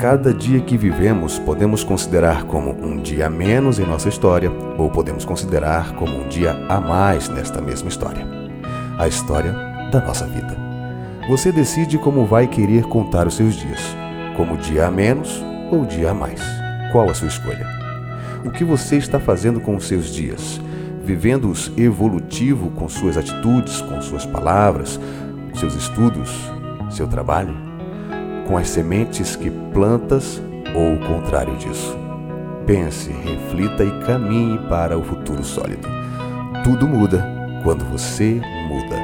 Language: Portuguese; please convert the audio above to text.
Cada dia que vivemos podemos considerar como um dia a menos em nossa história, ou podemos considerar como um dia a mais nesta mesma história. A história da nossa vida. Você decide como vai querer contar os seus dias, como dia a menos ou dia a mais. Qual a sua escolha? O que você está fazendo com os seus dias? Vivendo-os evolutivo com suas atitudes, com suas palavras, seus estudos, seu trabalho? Com as sementes que plantas ou o contrário disso. Pense, reflita e caminhe para o futuro sólido. Tudo muda quando você muda.